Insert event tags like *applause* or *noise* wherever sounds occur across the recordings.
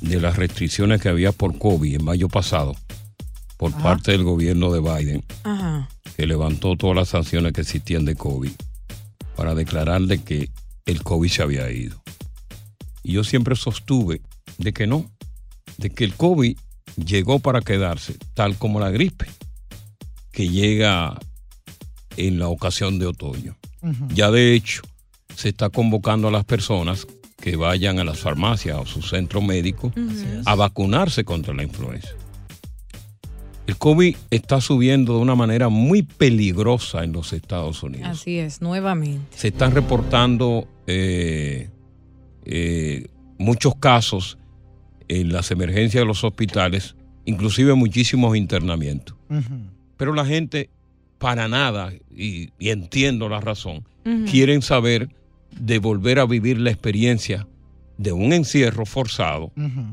de las restricciones que había por COVID en mayo pasado por parte del gobierno de Biden, Ajá. que levantó todas las sanciones que existían de COVID para declarar de que el COVID se había ido. Y yo siempre sostuve de que no, de que el COVID llegó para quedarse, tal como la gripe, que llega en la ocasión de otoño. Ya de hecho, se está convocando a las personas que vayan a las farmacias o su centro médico a vacunarse contra la influenza. El COVID está subiendo de una manera muy peligrosa en los Estados Unidos. Así es, nuevamente. Se están reportando eh, eh, muchos casos en las emergencias de los hospitales, inclusive muchísimos internamientos. Pero la gente, para nada, y, y entiendo la razón, quieren saber de volver a vivir la experiencia de un encierro forzado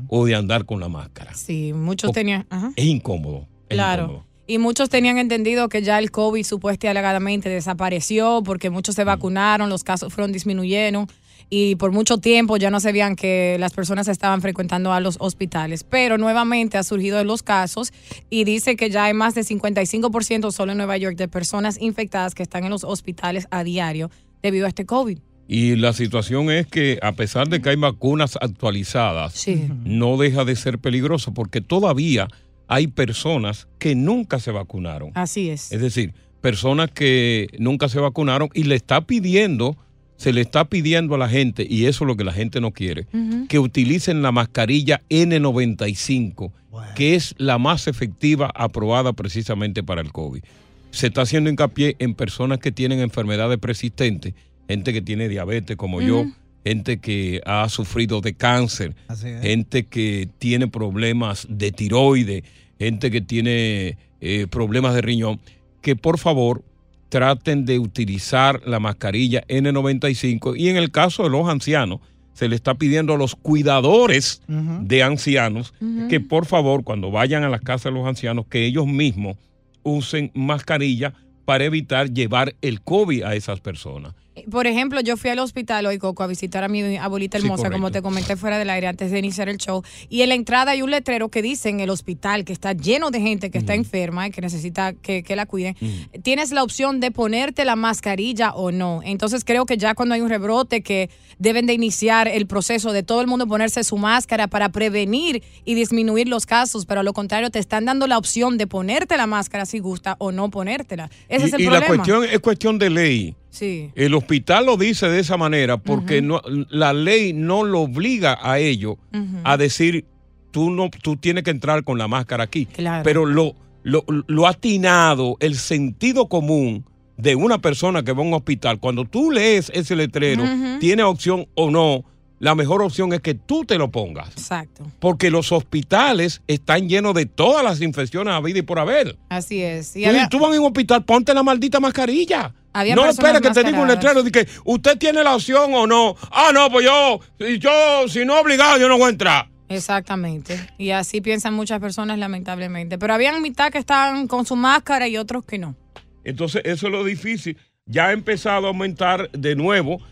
o de andar con la máscara. Sí, muchos O- tenían. ajá. Es incómodo. es Claro. incómodo. Y muchos tenían entendido que ya el COVID supuestamente alegadamente desapareció porque muchos Mm. se vacunaron, los casos fueron disminuyendo y por mucho tiempo ya no se veían que las personas estaban frecuentando a los hospitales. Pero nuevamente ha surgido los casos y dice que ya hay más de 55% solo en Nueva York de personas infectadas que están en los hospitales a diario debido a este COVID. Y la situación es que a pesar de que hay vacunas actualizadas, Sí. no deja de ser peligroso porque todavía hay personas que nunca se vacunaron. Así es. Es decir, personas que nunca se vacunaron y le está pidiendo, se le está pidiendo a la gente, y eso es lo que la gente no quiere, que utilicen la mascarilla N95, que es la más efectiva aprobada precisamente para el COVID. Se está haciendo hincapié en personas que tienen enfermedades persistentes, gente que tiene diabetes como yo, gente que ha sufrido de cáncer, gente que tiene problemas de tiroides, gente que tiene eh, problemas de riñón, que por favor traten de utilizar la mascarilla N95. Y en el caso de los ancianos se le está pidiendo a los cuidadores de ancianos que por favor cuando vayan a las casas de los ancianos que ellos mismos usen mascarilla para evitar llevar el COVID a esas personas. Por ejemplo, yo fui al hospital hoy, Coco, a visitar a mi abuelita Sí, hermosa, como te comenté fuera del aire antes de iniciar el show. Y en la entrada hay un letrero que dice en el hospital que está lleno de gente que está enferma y que necesita que, que la cuiden. Tienes la opción de ponerte la mascarilla o no. Entonces creo que ya cuando hay un rebrote que deben de iniciar el proceso de todo el mundo ponerse su máscara para prevenir y disminuir los casos, pero a lo contrario te están dando la opción de ponerte la máscara si gusta o no ponértela. Ese y es el y problema. la cuestión es cuestión de ley. Sí. El hospital lo dice de esa manera porque no, la ley no lo obliga a ello a decir tú no tú tienes que entrar con la máscara aquí. Claro. Pero lo, lo, lo ha atinado el sentido común de una persona que va a un hospital. Cuando tú lees ese letrero, Ujú. tiene opción o no, la mejor opción es que tú te lo pongas. Exacto. Porque los hospitales están llenos de todas las infecciones a vida y por haber. Así es. Y tú vas a un hospital, ponte la maldita mascarilla. Había no espera que te diga un letrero de que usted tiene la opción o no. Ah, no, pues yo, si yo, si no obligado, yo no voy a entrar. Exactamente. Y así piensan muchas personas, lamentablemente. Pero habían mitad que estaban con su máscara y otros que no. Entonces, eso es lo difícil. Ya ha empezado a aumentar de nuevo.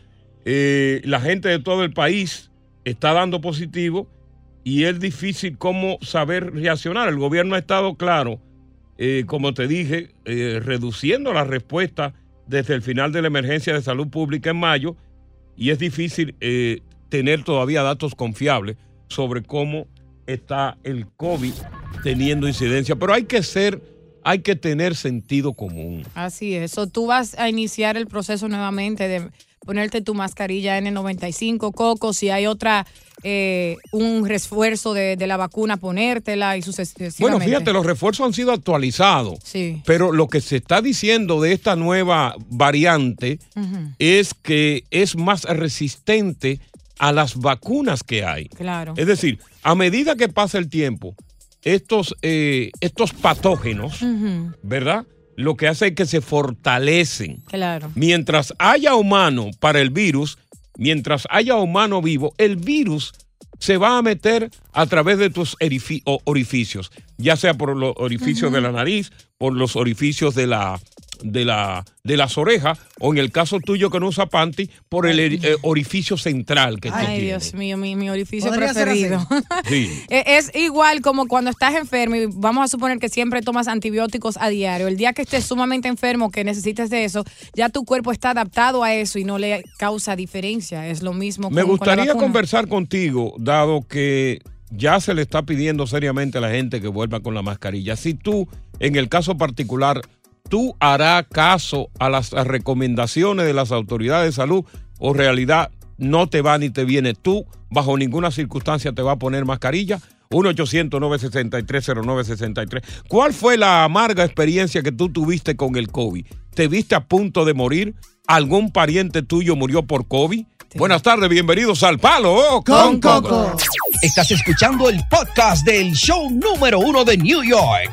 eh, la gente de todo el país está dando positivo y es difícil cómo saber reaccionar. El gobierno ha estado claro, eh, como te dije, eh, reduciendo la respuesta desde el final de la emergencia de salud pública en mayo y es difícil eh, tener todavía datos confiables sobre cómo está el COVID teniendo incidencia. Pero hay que ser, hay que tener sentido común. Así es. Tú vas a iniciar el proceso nuevamente de ponerte tu mascarilla N95, Coco, si hay otra, eh, un refuerzo de, de la vacuna, ponértela y sucesivamente. Bueno, fíjate, los refuerzos han sido actualizados. Sí. Pero lo que se está diciendo de esta nueva variante es que es más resistente a las vacunas que hay. Claro. Es decir, a medida que pasa el tiempo, estos, eh, estos patógenos. ¿verdad? Lo que hace es que se fortalecen. Claro. Mientras haya humano para el virus, mientras haya humano vivo, el virus se va a meter a través de tus orificios, ya sea por los orificios de la nariz, por los orificios de la de la de las orejas o en el caso tuyo que no usa panty por el eh, orificio central que tú Ay, tienes. Dios mío, mi, mi orificio preferido. *laughs* Sí. *laughs* Eh, Es igual como cuando estás enfermo y vamos a suponer que siempre tomas antibióticos a diario. El día que estés sumamente enfermo, que necesites de eso, ya tu cuerpo está adaptado a eso y no le causa diferencia. Es lo mismo Me con- con la gustaría conversar contigo, dado que ya se le está pidiendo seriamente a la gente que vuelva con la mascarilla. Si tú, en el caso particular, tú harás caso a las recomendaciones de las autoridades de salud o realidad no te va ni te viene. Tú, bajo ninguna circunstancia, te va a poner mascarilla. 1-800-963-0963. ¿Cuál fue la amarga experiencia que tú tuviste con el COVID? ¿Te viste a punto de morir? ¿Algún pariente tuyo murió por COVID? Buenas tardes, bienvenidos al Palo Con Coco. Estás escuchando el podcast del show número uno de New York,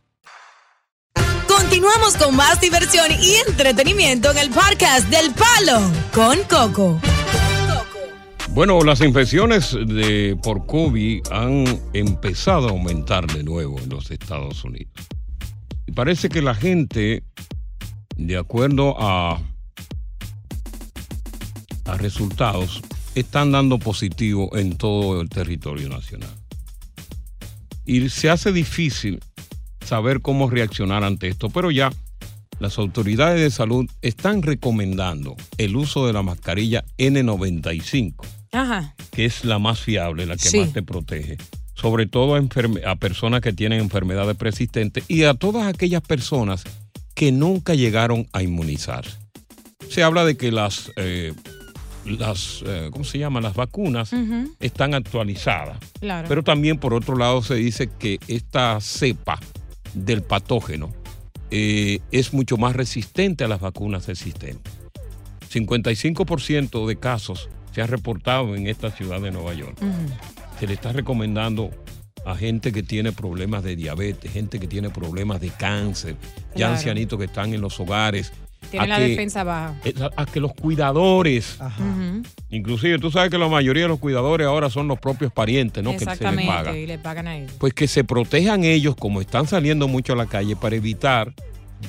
Continuamos con más diversión y entretenimiento en el podcast del Palo con Coco. Bueno, las infecciones de, por COVID han empezado a aumentar de nuevo en los Estados Unidos. Parece que la gente, de acuerdo a, a resultados, están dando positivo en todo el territorio nacional. Y se hace difícil saber cómo reaccionar ante esto, pero ya las autoridades de salud están recomendando el uso de la mascarilla N95 Ajá. que es la más fiable, la que Sí. más te protege. sobre todo a, personas que tienen enfermedades persistentes y a todas aquellas personas que nunca llegaron a inmunizar. Se habla de que las, eh, las eh, ¿cómo se llama? Las vacunas están actualizadas. Claro. Pero también, por otro lado, se dice que esta cepa del patógeno eh, es mucho más resistente a las vacunas existentes. 55% de casos se ha reportado en esta ciudad de Nueva York. Se le está recomendando a gente que tiene problemas de diabetes, gente que tiene problemas de cáncer, ya ancianitos que están en los hogares. Tiene a la que- defensa baja. a, a que los cuidadores, Ujú. inclusive tú sabes que la mayoría de los cuidadores ahora son los propios parientes, ¿no? Que se les paga Exactamente, y le pagan a ellos. pues que se protejan ellos como están saliendo mucho a la calle para evitar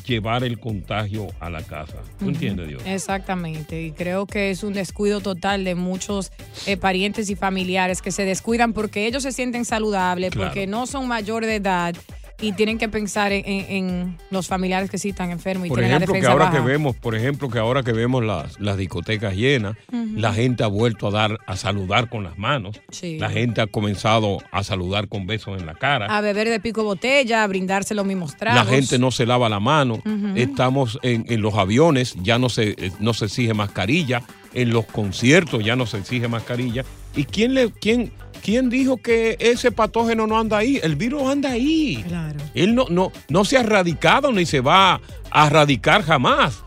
llevar el contagio a la casa. ¿Tú entiendes, Dios? Exactamente, y creo que es un descuido total de muchos eh, parientes y familiares que se descuidan porque ellos se sienten saludables, Claro. porque no son mayor de edad y tienen que pensar en, en- en los familiares que sí están enfermos y Por tienen ejemplo, la que defensa ahora baja. que vemos, por ejemplo, que ahora que vemos las, las discotecas llenas, la gente ha vuelto a dar, a saludar con las manos. Sí. La gente ha comenzado a saludar con besos en la cara. a beber de pico botella, a brindarse los mismos tragos. La gente no se lava la mano. Estamos en, en los aviones, ya no se, eh, no se exige mascarilla. En los conciertos ya no se exige mascarilla. ¿Y quién, le, quién, quién dijo que ese patógeno no anda ahí? El virus anda ahí. Claro. Él no, no, no se ha erradicado ni se va a erradicar jamás.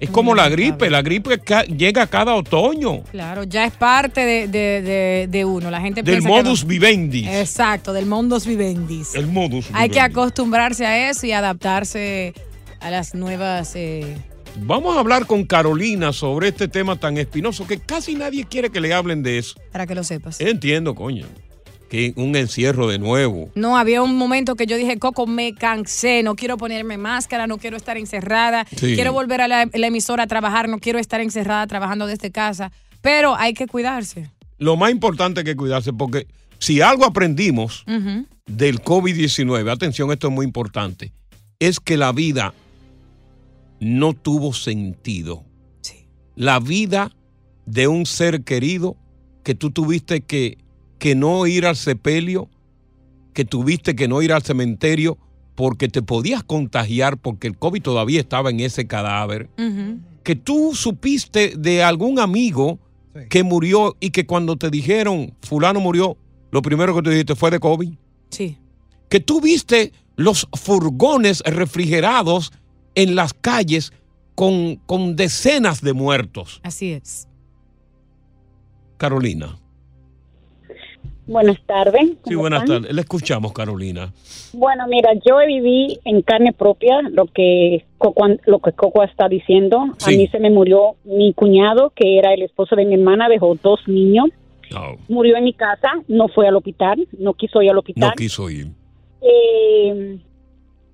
Es como la gripe. La gripe llega cada otoño. Claro, ya es parte de, de- de- de uno. La gente Del que no- modus vivendi. Exacto, del modus vivendi. El modus Hay que acostumbrarse a eso y adaptarse a las nuevas. eh, Vamos a hablar con Carolina sobre este tema tan espinoso que casi nadie quiere que le hablen de eso. para que lo sepas. Entiendo, coño. Que un encierro de nuevo. No, había un momento que yo dije, Coco, me cansé, no quiero ponerme máscara, no quiero estar encerrada, Sí. quiero volver a la, la emisora a trabajar, no quiero estar encerrada trabajando desde casa, pero hay que cuidarse. Lo más importante es que cuidarse porque si algo aprendimos del COVID-19, atención, esto es muy importante, es que la vida no tuvo sentido. La vida de un ser querido que tú tuviste que, que no ir al sepelio, que tuviste que no ir al cementerio porque te podías contagiar porque el COVID todavía estaba en ese cadáver, que tú supiste de algún amigo que murió y que cuando te dijeron fulano murió, lo primero que te dijiste fue de COVID. Sí. Que tú viste los furgones refrigerados en las calles con, con decenas de muertos. Así es. Carolina. Buenas tardes. Sí, ¿cómo buenas tardes. Le escuchamos, Carolina. Bueno, mira, yo viví en carne propia lo que Coco, lo que Coco está diciendo. Sí. A mí se me murió mi cuñado, que era el esposo de mi hermana, dejó dos niños. Murió en mi casa, no fue al hospital, no quiso ir al hospital. No quiso ir. Eh,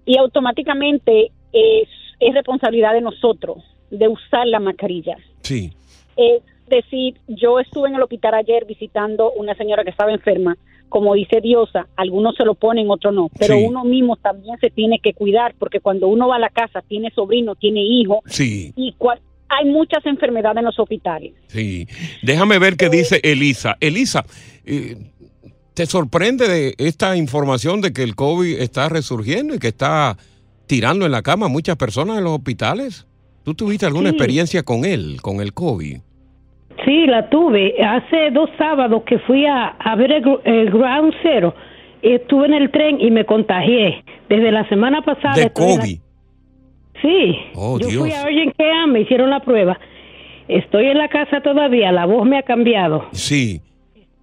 y automáticamente es, es responsabilidad de nosotros de usar la mascarilla. Sí. Es decir, yo estuve en el hospital ayer visitando una señora que estaba enferma. Como dice Diosa, algunos se lo ponen, otros no. Pero Sí. uno mismo también se tiene que cuidar porque cuando uno va a la casa, tiene sobrino, tiene hijo Sí, y cua- hay muchas enfermedades en los hospitales. sí. Déjame ver qué dice Elisa. Elisa, eh, ¿te sorprende de esta información de que el COVID está resurgiendo y que está tirando en la cama a muchas personas en los hospitales? ¿Tú tuviste alguna Sí. experiencia con él, con el COVID? Sí, la tuve. Hace dos sábados que fui a, a ver el, gr- el Ground Zero. Estuve en el tren y me contagié. Desde la semana pasada. De la- COVID. Sí. Oh, Yo fui Dios. a Urgent Care, me hicieron la prueba. Estoy en la casa todavía, la voz me ha cambiado. Sí.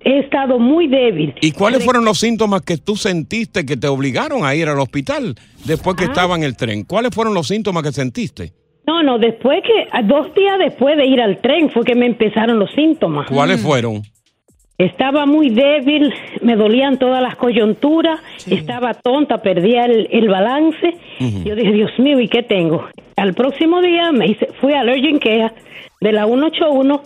He estado muy débil. ¿Y cuáles fueron los síntomas que tú sentiste que te obligaron a ir al hospital después que Ah. estaba en el tren? ¿Cuáles fueron los síntomas que sentiste? No, no, después que, dos días después de ir al tren fue que me empezaron los síntomas. ¿Cuáles fueron? Estaba muy débil, me dolían todas las coyunturas, estaba tonta, perdía el, el balance. Ujú. Yo dije, Dios mío, ¿y qué tengo? Al próximo día me hice, fui al Urgent Care de la 181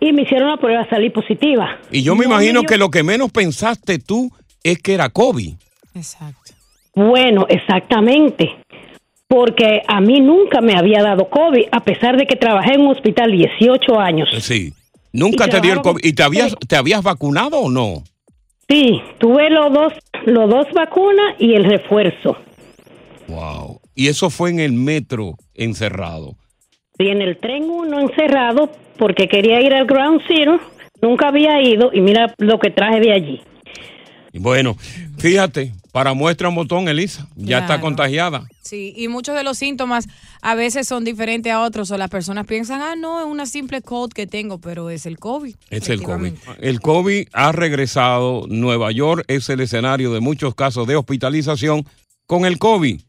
y me hicieron la prueba, salí positiva. Y yo me No imagino que lo que menos pensaste tú es que era COVID. Bueno, exactamente. Porque a mí nunca me había dado COVID, a pesar de que trabajé en un hospital 18 años. Sí. Nunca Y te dio el COVID. ¿Y te habías, te habías vacunado o no? Sí, tuve los dos, los dos vacunas y el refuerzo. Wow. Y eso fue en el metro encerrado. Y en el tren uno encerrado porque quería ir al Ground Zero, nunca había ido y mira lo que traje de allí. Bueno, fíjate, para muestra un botón, Elisa, ya está contagiada. Sí, y muchos de los síntomas a veces son diferentes a otros o las personas piensan, ah, no, es una simple cold que tengo, pero es el COVID. Es el COVID. El COVID ha regresado. Nueva York es el escenario de muchos casos de hospitalización con el COVID.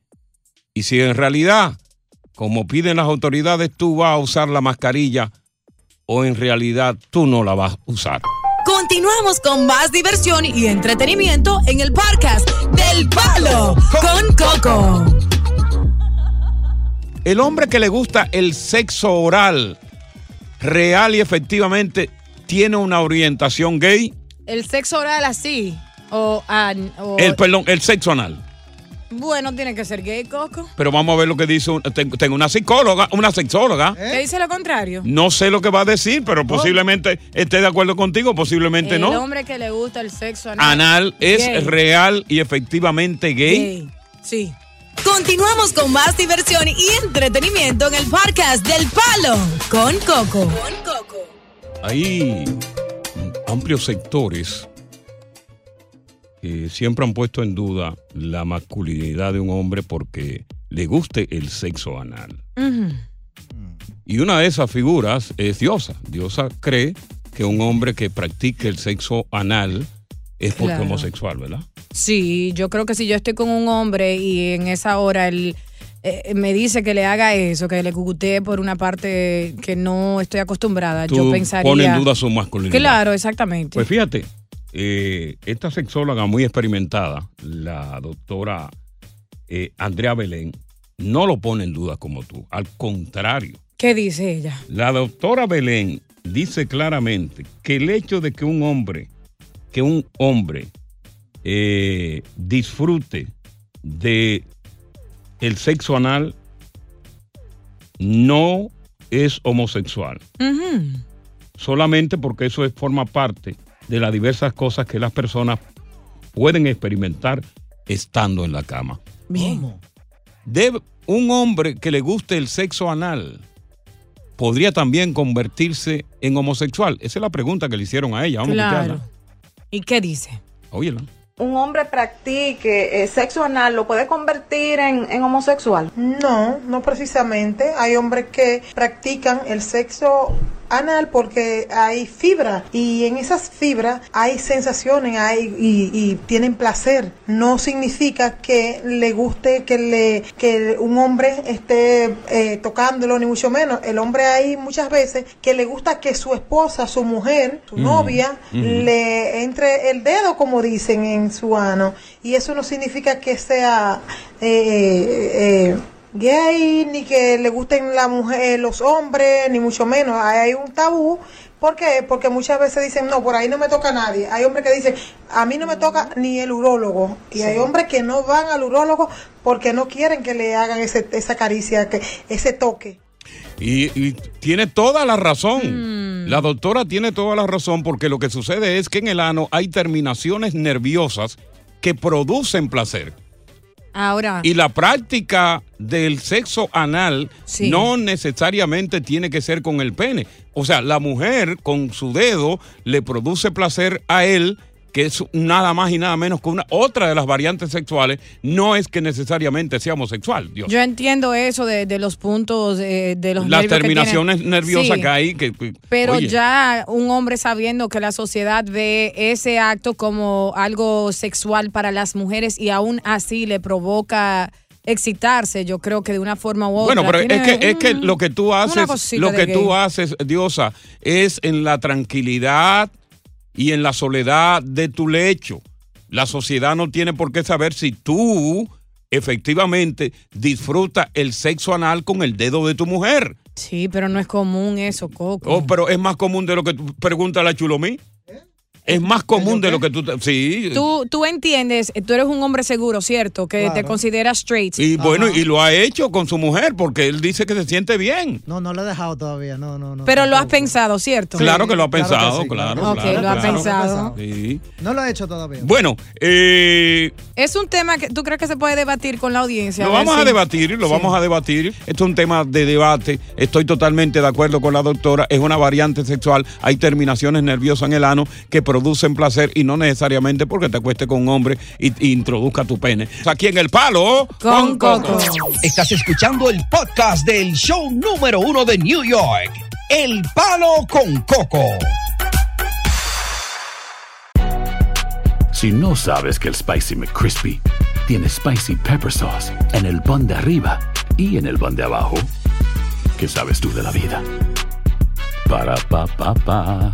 Y si en realidad, como piden las autoridades, tú vas a usar la mascarilla o en realidad tú no la vas a usar. Continuamos con más diversión y entretenimiento en el podcast del Palo con Coco. El hombre que le gusta el sexo oral real y efectivamente tiene una orientación gay. El sexo oral así, o, an- o- El, perdón, el sexo anal. Bueno, tiene que ser gay, Coco. Pero vamos a ver lo que dice. un- tengo, tengo una psicóloga, una sexóloga. ¿Qué dice lo contrario? No sé lo que va a decir, pero posiblemente esté de acuerdo contigo, posiblemente el no. hombre que le gusta el sexo anal. Anal es Gay. real y efectivamente gay. Gay. Sí. Continuamos con más diversión y entretenimiento en el podcast del Palo con Coco. Hay amplios sectores que siempre han puesto en duda la masculinidad de un hombre porque le guste el sexo anal. Y una de esas figuras es Diosa. Diosa cree que un hombre que practique el sexo anal es porque Claro. homosexual, ¿verdad? Sí, yo creo que si yo estoy con un hombre y en esa hora él eh, me dice que le haga eso, que le cucutee por una parte que no estoy acostumbrada, yo pensaría... pones en duda su masculinidad. Claro, exactamente. Pues fíjate, eh, esta sexóloga muy experimentada, la doctora eh, Andrea Belén, no lo pone en duda como tú. Al contrario, ¿Qué dice ella? la doctora Belén dice claramente que el hecho de que un hombre, que un hombre eh, disfrute de el sexo anal no es homosexual solamente porque eso es, forma parte de las diversas cosas que las personas pueden experimentar estando en la cama. Bien. Debe, un hombre que le guste el sexo anal podría también convertirse en homosexual. Esa es la pregunta que le hicieron a ella. Vamos a Claro. escucharla. ¿Y qué dice? Óyela. un hombre practique eh, sexo anal, ¿lo puede convertir en, en homosexual? No, no precisamente. Hay hombres que practican el sexo anal porque hay fibra y en esas fibras hay sensaciones hay, y, y tienen placer. No significa que le guste que le que un hombre esté eh, tocándolo ni mucho menos. El hombre hay muchas veces que le gusta que su esposa, su mujer, su Mm, novia mm. le entre el dedo como dicen en su ano y eso no significa que sea eh, eh, gay ni que le gusten la mujer los hombres ni mucho menos hay un tabú ¿Por qué? Porque muchas veces dicen, no, por ahí no me toca nadie. Hay hombres que dicen, a mí no me toca ni el urólogo. Y hay hombres que no van al urólogo porque no quieren que le hagan ese, esa caricia, que, ese toque. Y, y tiene toda la razón. La doctora tiene toda la razón porque lo que sucede es que en el ano hay terminaciones nerviosas que producen placer. Ahora. Y la práctica del sexo anal Sí. no necesariamente tiene que ser con el pene. O sea, la mujer con su dedo le produce placer a él, que es nada más y nada menos que una otra de las variantes sexuales, no es que necesariamente sea homosexual. Dios. Yo entiendo eso de, de los puntos eh, de los Las que terminaciones nerviosas Sí, que hay. Que, que- Pero oye, ya un hombre sabiendo que la sociedad ve ese acto como algo sexual para las mujeres y aún así le provoca excitarse, yo creo que de una forma u otra. Bueno, pero es que, es que lo que tú haces, lo que tú haces, Diosa, es en la tranquilidad y en la soledad de tu lecho. La sociedad no tiene por qué saber si tú efectivamente disfrutas el sexo anal con el dedo de tu mujer. Sí, pero no es común eso, Coco. Oh, pero es más común de lo que tú preguntas a la chulomí. Es más común de lo que tú... te- sí. Tú, tú entiendes, tú eres un hombre seguro, ¿cierto? Que te consideras straight. Y bueno, y lo ha hecho con su mujer porque él dice que se siente bien. No, no lo he dejado todavía, no, no, no. Pero lo has pensado, ¿cierto? Claro que lo ha pensado, sí, claro. claro. Ok, claro, lo ha claro. pensado. Sí. No lo he hecho todavía. Bueno, eh, Es un tema que tú crees que se puede debatir con la audiencia. lo vamos a debatir, lo Sí. vamos a debatir. Esto es un tema de debate. Estoy totalmente de acuerdo con la doctora. Es una variante sexual. Hay terminaciones nerviosas en el ano que producen placer y no necesariamente porque te acuestes con un hombre y, y introduzca tu pene. Aquí en el palo Con Coco. Estás escuchando el podcast del show número uno de New York, El Palo con Coco. Si no sabes que el Spicy McCrispy tiene Spicy Pepper Sauce en el pan de arriba y en el pan de abajo, ¿qué sabes tú de la vida? Para, pa, pa, pa.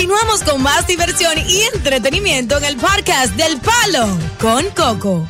Continuamos con más diversión y entretenimiento en el podcast del Palo con Coco.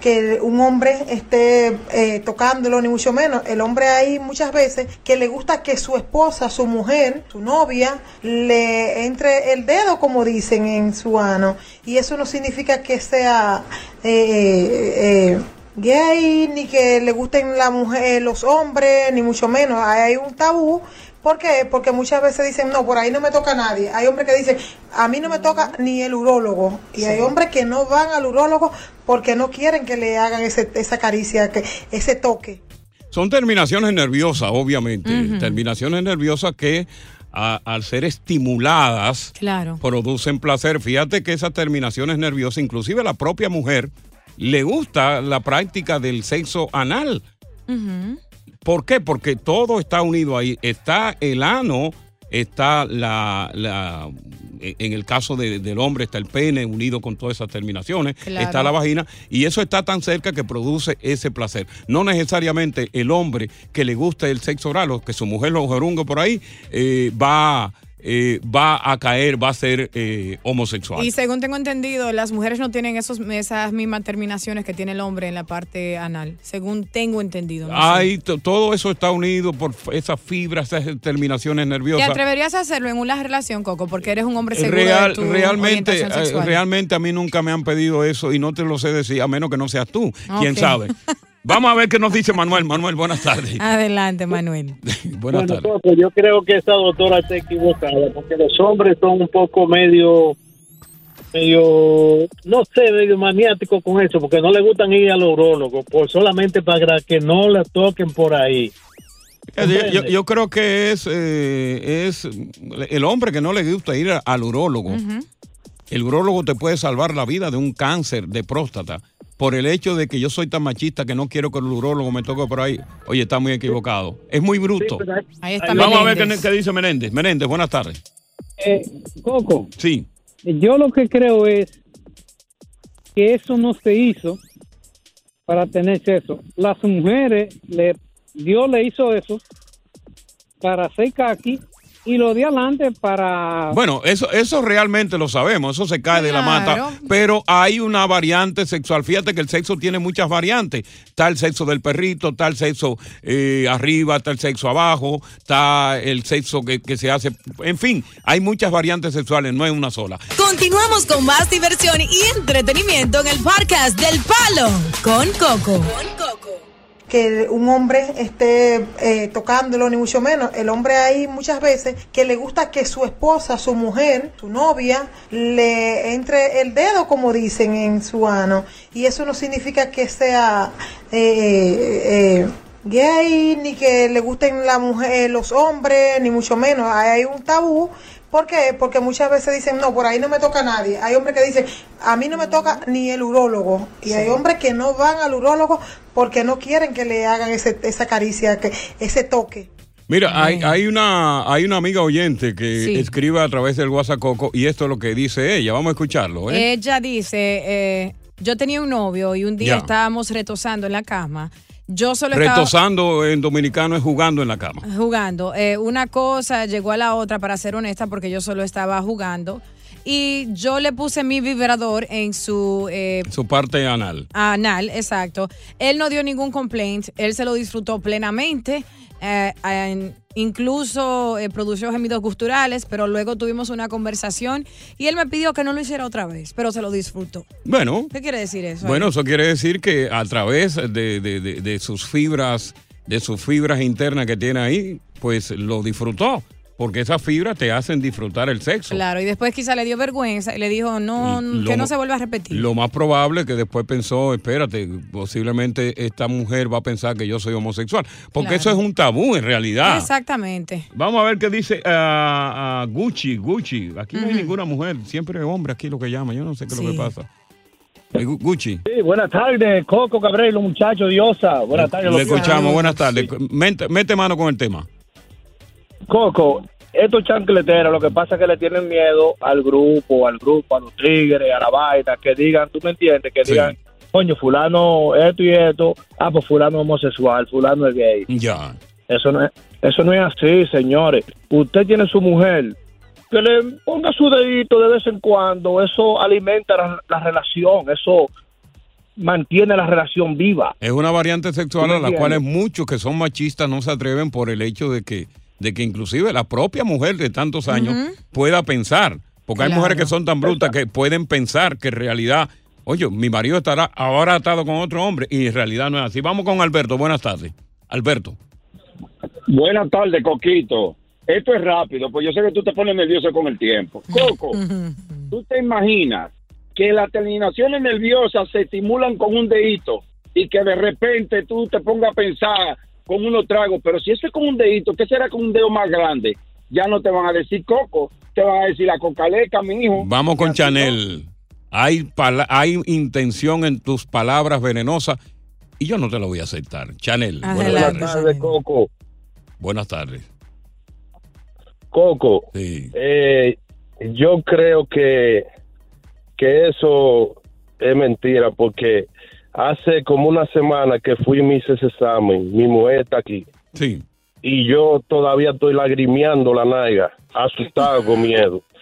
que un hombre esté eh, tocándolo, ni mucho menos. El hombre hay muchas veces que le gusta que su esposa, su mujer, su novia, le entre el dedo, como dicen, en su ano. Y eso no significa que sea eh, eh, gay, ni que le gusten la mujer, los hombres, ni mucho menos. Hay un tabú. ¿Por qué? Porque muchas veces dicen, no, por ahí no me toca nadie. Hay hombres que dicen, a mí no me toca ni el urólogo. Y hay hombres que no van al urólogo porque no quieren que le hagan ese, esa caricia, que, ese toque. Son terminaciones nerviosas, obviamente. Terminaciones nerviosas que a- al ser estimuladas Claro. producen placer. Fíjate que esas terminaciones nerviosas, inclusive a la propia mujer, le gusta la práctica del sexo anal. Ujú. ¿Por qué? Porque todo está unido ahí. Está el ano, está la, la- en el caso de- del hombre está el pene unido con todas esas terminaciones, Claro. está la vagina y eso está tan cerca que produce ese placer. No necesariamente el hombre que le gusta el sexo oral o que su mujer lo jorunga por ahí eh, va, eh, va a caer, va a ser eh, homosexual. Y según tengo entendido, las mujeres no tienen esos, esas mismas terminaciones que tiene el hombre en la parte anal. Según tengo entendido. no to- todo eso está unido por esas fibras, esas terminaciones ¿Te nerviosas. atreverías a hacerlo en una relación, Coco? Porque eres un hombre seguro Real- de tu realmente, eh, realmente a mí nunca me han pedido eso y no te lo sé decir, a menos que no seas tú. ¿Quién sabe? *laughs* Vamos a ver qué nos dice Manuel. Manuel, buenas tardes. *laughs* Adelante, Manuel. *laughs* buenas Bueno, tardes. Yo creo que esa doctora está equivocada porque los hombres son un poco medio, medio, no sé, medio maniáticos con eso porque no le gustan ir al urólogo por solamente para que no la toquen por ahí. Eh, Yo, yo creo que es, eh, es el hombre que no le gusta ir al urólogo. El urólogo te puede salvar la vida de un cáncer de próstata por el hecho de que yo soy tan machista que no quiero que el urólogo me toque por ahí. Oye, está muy equivocado. Es muy bruto. Ahí está Vamos a ver qué, qué dice Menéndez. Menéndez, buenas tardes. Eh, Coco, Sí. yo lo que creo es que eso no se hizo para tener sexo. Las mujeres, le, Dios le hizo eso para hacer caqui y lo de adelante para... Bueno, eso, eso realmente lo sabemos, eso se cae de la mata, pero hay una variante sexual. Fíjate que el sexo tiene muchas variantes. Está el sexo del perrito, está el sexo eh, arriba, está el sexo abajo, está el sexo que, que se hace. En fin, hay muchas variantes sexuales, no es una sola. Continuamos con más diversión y entretenimiento en el podcast del Palo con Coco. Que un hombre esté eh, tocándolo, ni mucho menos. El hombre hay muchas veces que le gusta que su esposa, su mujer, su novia, le entre el dedo, como dicen, en su ano. Y eso no significa que sea eh, eh, gay, ni que le gusten la mujer, los hombres, ni mucho menos. Hay un tabú. ¿Por qué? Porque muchas veces dicen, no, por ahí no me toca nadie. Hay hombres que dicen, a mí no me toca ni el urólogo. Y hay hombres que no van al urólogo porque no quieren que le hagan ese, esa caricia, que, ese toque. Mira, hay, hay una hay una amiga oyente que Sí. escribe a través del WhatsApp Coco y esto es lo que dice ella. Vamos a escucharlo, ¿eh? Ella dice, eh, yo tenía un novio y un día estábamos retosando en la cama. Yo solo estaba Retosando en dominicano es jugando en la cama. jugando. Eh, una cosa llegó a la otra, para ser honesta, porque yo solo estaba jugando. Y yo le puse mi vibrador en su eh, Su parte anal. anal, exacto. Él no dio ningún complaint, él se lo disfrutó plenamente. eh, en- incluso eh, produjo gemidos gusturales, pero luego tuvimos una conversación y él me pidió que no lo hiciera otra vez, pero se lo disfrutó. Bueno, ¿Qué quiere decir eso? bueno, eso quiere decir que a través de, de- de- de sus fibras, de sus fibras internas que tiene ahí, pues lo disfrutó. Porque esas fibras te hacen disfrutar el sexo. Claro, y después quizá le dio vergüenza y le dijo, no, Lo- que no se vuelva a repetir. Lo más probable es que después pensó, espérate, posiblemente esta mujer va a pensar que yo soy homosexual. Porque Claro. eso es un tabú en realidad. Exactamente. Vamos a ver qué dice ah, Gucci, Gucci. Aquí no hay ninguna mujer, siempre es hombre aquí lo que llama. Yo no sé qué es lo que pasa. Eh, Gu- Gucci. Sí, buenas tardes, Coco Cabrera y los muchachos, Diosa. Buenas tardes. Le los- escuchamos, buenas tardes. Mete, mete mano con el tema. Coco, estos chancleteros lo que pasa es que le tienen miedo al grupo, al grupo, a los tigres, a la vaina, que digan, tú me entiendes, que Sí. digan, coño, fulano esto y esto, ah, pues fulano es homosexual, fulano es gay. Ya. Eso no es, eso no es así, señores. Usted tiene su mujer, que le ponga su dedito de vez en cuando, eso alimenta la, la relación, eso mantiene la relación viva. Es una variante sexual ¿Tú me a la cual muchos que son machistas no se atreven por el hecho de que, de que inclusive la propia mujer de tantos años pueda pensar. Porque hay mujeres que son tan brutas que pueden pensar que en realidad, oye, mi marido estará ahora atado con otro hombre y en realidad no es así. Vamos con Alberto. Buenas tardes. Alberto. Buenas tardes, Coquito. Esto es rápido, pues yo sé que tú te pones nervioso con el tiempo. Coco, *laughs* ¿tú te imaginas que las terminaciones nerviosas se estimulan con un dedito y que de repente tú te pongas a pensar con unos tragos, pero si eso es con un dedito, ¿qué será con un dedo más grande? Ya no te van a decir Coco, te van a decir la cocaleca, mi hijo. Vamos con Chanel. Hay, pala- hay intención en tus palabras venenosas y yo no te lo voy a aceptar. Chanel. Buenas Buenas tardes. tardes, Coco. Buenas tardes. Coco, Sí. eh, yo creo que, que eso es mentira porque hace como una semana que fui y me hice ese examen, mi mujer está aquí. Sí. Y yo todavía estoy lagrimeando la naiga, asustado con miedo. *laughs*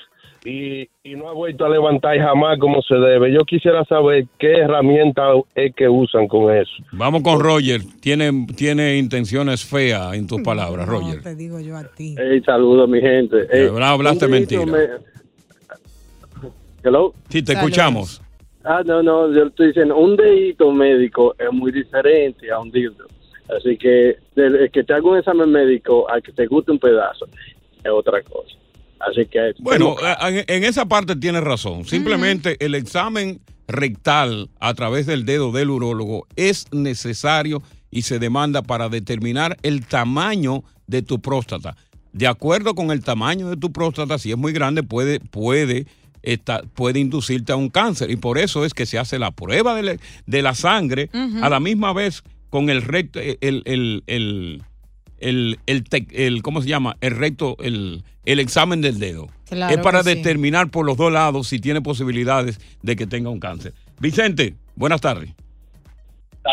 Y, y no ha vuelto a levantar jamás como se debe. Yo quisiera saber qué herramienta es que usan con eso. Vamos con Roger. Tiene, tiene intenciones feas en tus palabras, Roger. Te digo yo a ti. Hey, saludos, mi gente. No hablaste mentira. me- Hello. Sí, te escuchamos. Ah, no, no, yo estoy diciendo, un dedito médico es muy diferente a un dildo. Así que desde que te haga un examen médico a que te guste un pedazo es otra cosa. Así que... Bueno, en, en esa parte tienes razón. Simplemente el examen rectal a través del dedo del urólogo es necesario y se demanda para determinar el tamaño de tu próstata. De acuerdo con el tamaño de tu próstata, si es muy grande, puede, puede, esta- puede inducirte a un cáncer. Y por eso es que se hace la prueba de, la- de la sangre a la misma vez con el recto, el, el, el, el, el, ¿cómo se llama? El recto, el, el examen del dedo. Claro es para sí. determinar por los dos lados si tiene posibilidades de que tenga un cáncer. Vicente, buenas tardes.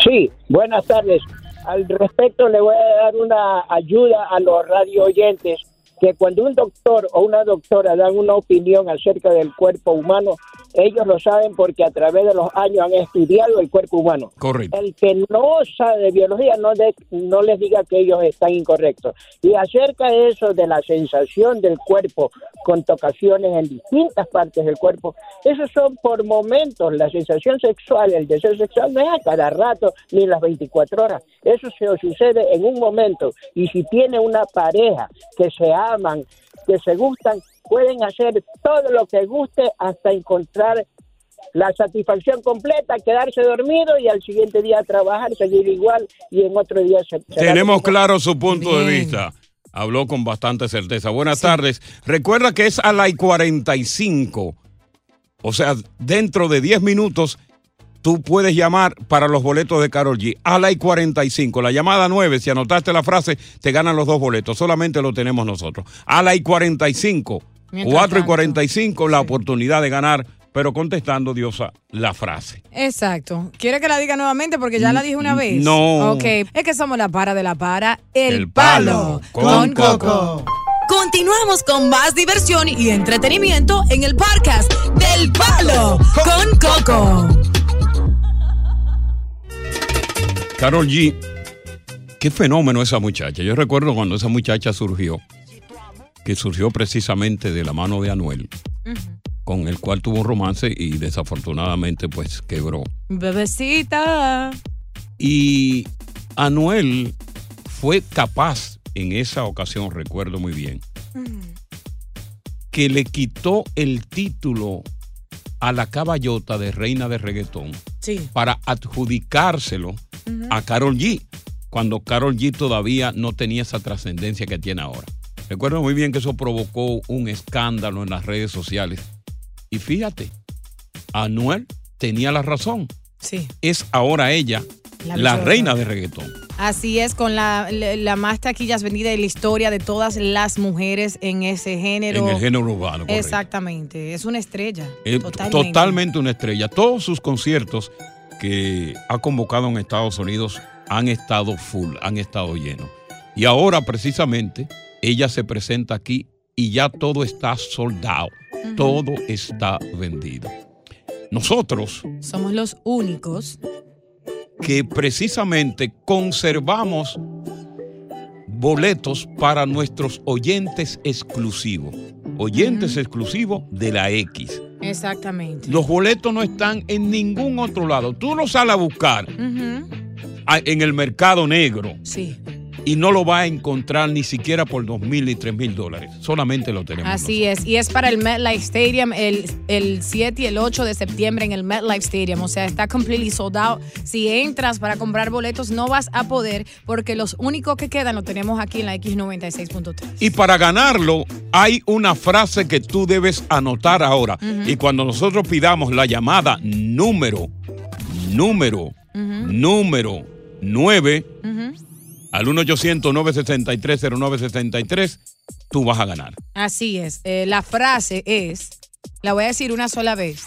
Sí, buenas tardes. Al respecto le voy a dar una ayuda a los radio oyentes que cuando un doctor o una doctora dan una opinión acerca del cuerpo humano, ellos lo saben porque a través de los años han estudiado el cuerpo humano. Correcto. El que no sabe de biología no, de- no les diga que ellos están incorrectos. Y acerca de eso, de la sensación del cuerpo con tocaciones en distintas partes del cuerpo, esos son por momentos. La sensación sexual, el deseo sexual no es a cada rato ni las 24 horas. Eso se sucede en un momento. Y si tiene una pareja que se aman, que se gustan, pueden hacer todo lo que guste hasta encontrar la satisfacción completa, quedarse dormido y al siguiente día trabajar, seguir igual y en otro día se, se Tenemos claro su punto de vista. Habló con bastante certeza. Buenas tardes. Recuerda que es a la y 45. O sea, dentro de 10 minutos tú puedes llamar para los boletos de Carol G. A la y 45. La llamada 9, si anotaste la frase, te ganan los dos boletos. Solamente lo tenemos nosotros. A la y 45. Mientras 4 y tanto. 45, la oportunidad de ganar, pero contestando, Diosa, la frase. Exacto. ¿Quiere que la diga nuevamente? Porque ya la dije una vez. no. Ok. Es que somos la para de la para. El, El palo. palo Con, con Coco. Continuamos con más diversión y entretenimiento en el podcast del Palo con Coco. Carol G, qué fenómeno esa muchacha. Yo recuerdo cuando esa muchacha surgió, que surgió precisamente de la mano de Anuel, con el cual tuvo un romance y desafortunadamente pues quebró. Bebecita. Y Anuel fue capaz en esa ocasión, recuerdo muy bien, que le quitó el título a la caballota de reina de reggaetón Sí. para adjudicárselo a Carol G, cuando Carol G todavía no tenía esa trascendencia que tiene ahora. Recuerdo muy bien que eso provocó un escándalo en las redes sociales. Y fíjate, Anuel tenía la razón. Sí. Es ahora ella La reina de reggaetón. Así es, con la, la, la más taquillas vendida de la historia de todas las mujeres en ese género. En el género urbano. correcto. Exactamente. Es una estrella. Eh, totalmente. totalmente una estrella. Todos sus conciertos que ha convocado en Estados Unidos han estado full, han estado llenos. Y ahora precisamente ella se presenta aquí y ya todo está soldado, todo está vendido. Nosotros Somos los únicos. que precisamente conservamos boletos para nuestros oyentes exclusivos, oyentes exclusivos de la X. Exactamente. Los boletos no están en ningún otro lado. Tú los sales a buscar Ujú. a- en el mercado negro Sí. Y no lo vas a encontrar ni siquiera por dos mil y tres mil dólares. Solamente lo tenemos. Así es, y es para el MetLife Stadium el, el 7 y el 8 de septiembre en el MetLife Stadium. O sea, está completely sold out. Si entras para comprar boletos, no vas a poder porque los únicos que quedan lo tenemos aquí en la X96.3. Y para ganarlo hay una frase que tú debes anotar ahora. Y cuando nosotros pidamos la llamada número, número, número 9 Ujú. Al 1-800-963-0963, tú vas a ganar. Así es. Eh, la frase es, la voy a decir una sola vez,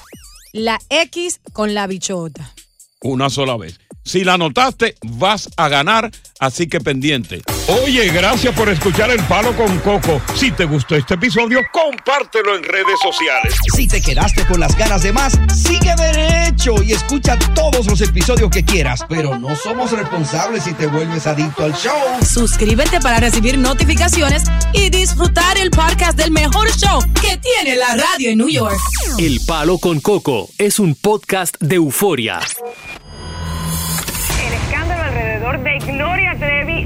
la X con la bichota. Una sola vez. Si la anotaste, vas a ganar, así que pendiente. Oye, gracias por escuchar El Palo con Coco. Si te gustó este episodio, compártelo en redes sociales. Si te quedaste con las ganas de más, sigue derecho y escucha todos los episodios que quieras. Pero no somos responsables si te vuelves adicto al show. Suscríbete para recibir notificaciones y disfrutar el podcast del mejor show que tiene la radio en New York. El Palo con Coco es un podcast de euforia.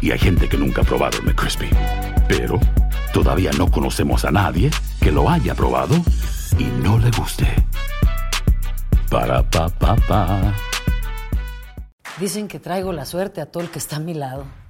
y hay gente que nunca ha probado el McCrispy. Pero todavía no conocemos a nadie que lo haya probado y no le guste. Para pa pa pa. Dicen que traigo la suerte a todo el que está a mi lado.